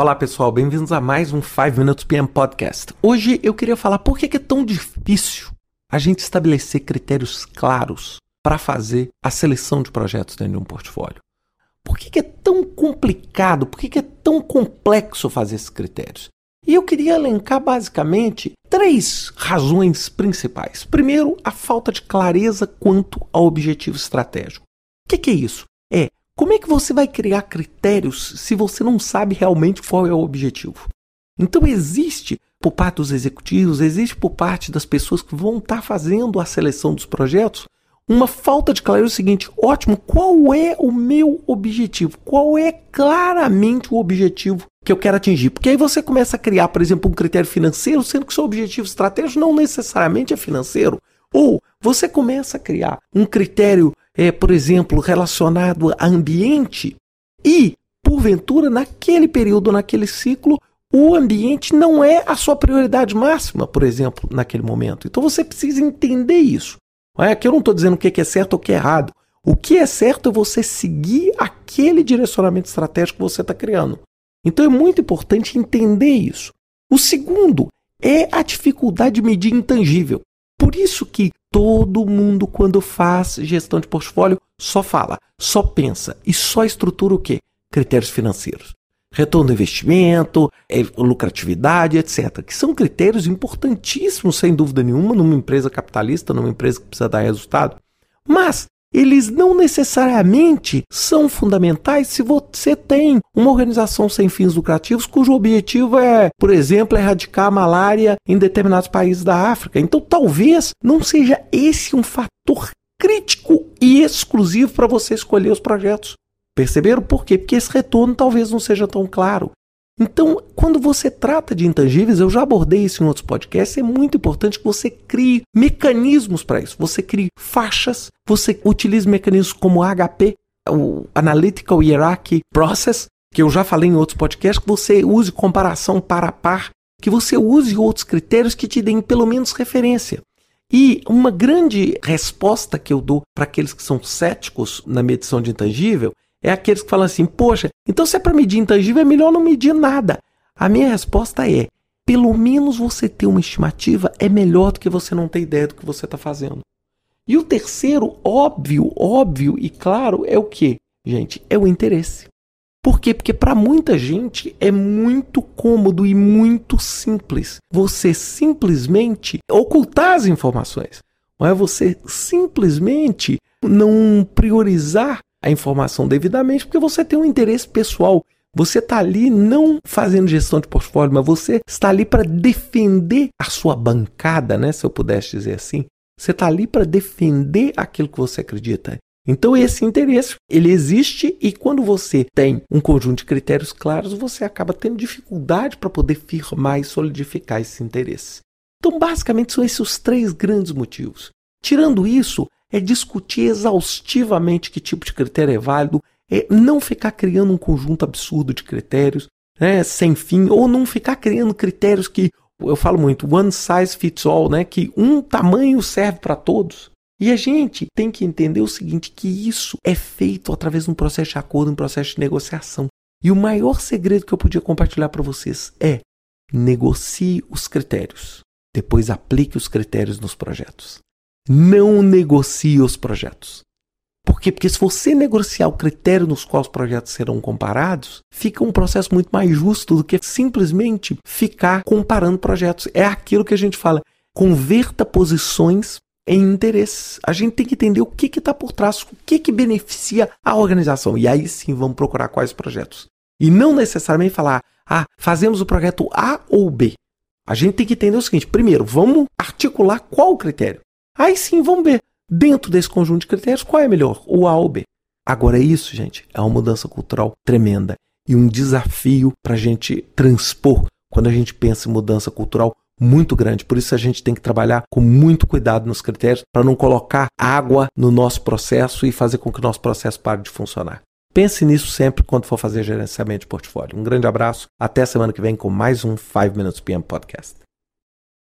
Olá pessoal, bem-vindos a mais um 5 Minutes PM Podcast. Hoje eu queria falar por que é tão difícil a gente estabelecer critérios claros para fazer a seleção de projetos dentro de um portfólio. Por que é tão complicado, por que é tão complexo fazer esses critérios? E eu queria elencar basicamente três razões principais. Primeiro, a falta de clareza quanto ao objetivo estratégico. O que é isso? É como é que você vai criar critérios se você não sabe realmente qual é o objetivo? Então existe por parte dos executivos, existe por parte das pessoas que vão estar fazendo a seleção dos projetos uma falta de clareza é o seguinte: ótimo, qual é o meu objetivo? Qual é claramente o objetivo que eu quero atingir? Porque aí você começa a criar, por exemplo, um critério financeiro, sendo que seu objetivo estratégico não necessariamente é financeiro. Ou você começa a criar um critério é, por exemplo, relacionado a ambiente e, porventura, naquele período, naquele ciclo, o ambiente não é a sua prioridade máxima, por exemplo, naquele momento. Então você precisa entender isso. Aqui eu não estou dizendo o que é certo ou o que é errado. O que é certo é você seguir aquele direcionamento estratégico que você está criando. Então é muito importante entender isso. O segundo é a dificuldade de medir intangível. Por isso que todo mundo, quando faz gestão de portfólio, só fala, só pensa e só estrutura o quê? Critérios financeiros. Retorno do investimento, é, lucratividade, etc. Que são critérios importantíssimos, sem dúvida nenhuma, numa empresa capitalista, numa empresa que precisa dar resultado. Mas eles não necessariamente são fundamentais se você tem uma organização sem fins lucrativos cujo objetivo é, por exemplo, erradicar a malária em determinados países da África. Então, talvez não seja esse um fator crítico e exclusivo para você escolher os projetos. Perceberam por quê? Porque esse retorno talvez não seja tão claro. Então, quando você trata de intangíveis, eu já abordei isso em outros podcasts, é muito importante que você crie mecanismos para isso. Você crie faixas, você utilize mecanismos como HP, o Analytical Hierarchy Process, que eu já falei em outros podcasts, que você use comparação par a par, que você use outros critérios que te deem pelo menos referência. E uma grande resposta que eu dou para aqueles que são céticos na medição de intangível é aqueles que falam assim: poxa, então se é para medir intangível, é melhor não medir nada. A minha resposta é: pelo menos você ter uma estimativa é melhor do que você não ter ideia do que você está fazendo. E o terceiro, óbvio, óbvio e claro, é o que, gente? É o interesse. Por quê? Porque para muita gente é muito cômodo e muito simples você simplesmente ocultar as informações. Não é você simplesmente não priorizar a informação devidamente, porque você tem um interesse pessoal. Você está ali não fazendo gestão de portfólio, mas você está ali para defender a sua bancada, né? Se eu pudesse dizer assim. Você está ali para defender aquilo que você acredita. Então esse interesse, ele existe e quando você tem um conjunto de critérios claros, você acaba tendo dificuldade para poder firmar e solidificar esse interesse. Então basicamente são esses os três grandes motivos. Tirando isso, é discutir exaustivamente que tipo de critério é válido, é não ficar criando um conjunto absurdo de critérios, né, sem fim, ou não ficar criando critérios que eu falo muito, one size fits all, né, que um tamanho serve para todos. E a gente tem que entender o seguinte, que isso é feito através de um processo de acordo, um processo de negociação. E o maior segredo que eu podia compartilhar para vocês é negocie os critérios, depois aplique os critérios nos projetos não negocie os projetos. Por quê? Porque se você negociar o critério nos quais os projetos serão comparados, fica um processo muito mais justo do que simplesmente ficar comparando projetos. É aquilo que a gente fala, converta posições em interesses. A gente tem que entender o que está por trás, o que, que beneficia a organização. E aí sim vamos procurar quais projetos. E não necessariamente falar, ah, fazemos o projeto A ou B. A gente tem que entender o seguinte: primeiro, vamos articular qual o critério. Aí sim, vamos ver, dentro desse conjunto de critérios, qual é melhor, o A ou B. Agora, isso, gente, é uma mudança cultural tremenda e um desafio para a gente transpor quando a gente pensa em mudança cultural muito grande. Por isso a gente tem que trabalhar com muito cuidado nos critérios para não colocar água no nosso processo e fazer com que o nosso processo pare de funcionar. Pense nisso sempre quando for fazer gerenciamento de portfólio. Um grande abraço, até semana que vem com mais um 5 Minutes PM Podcast.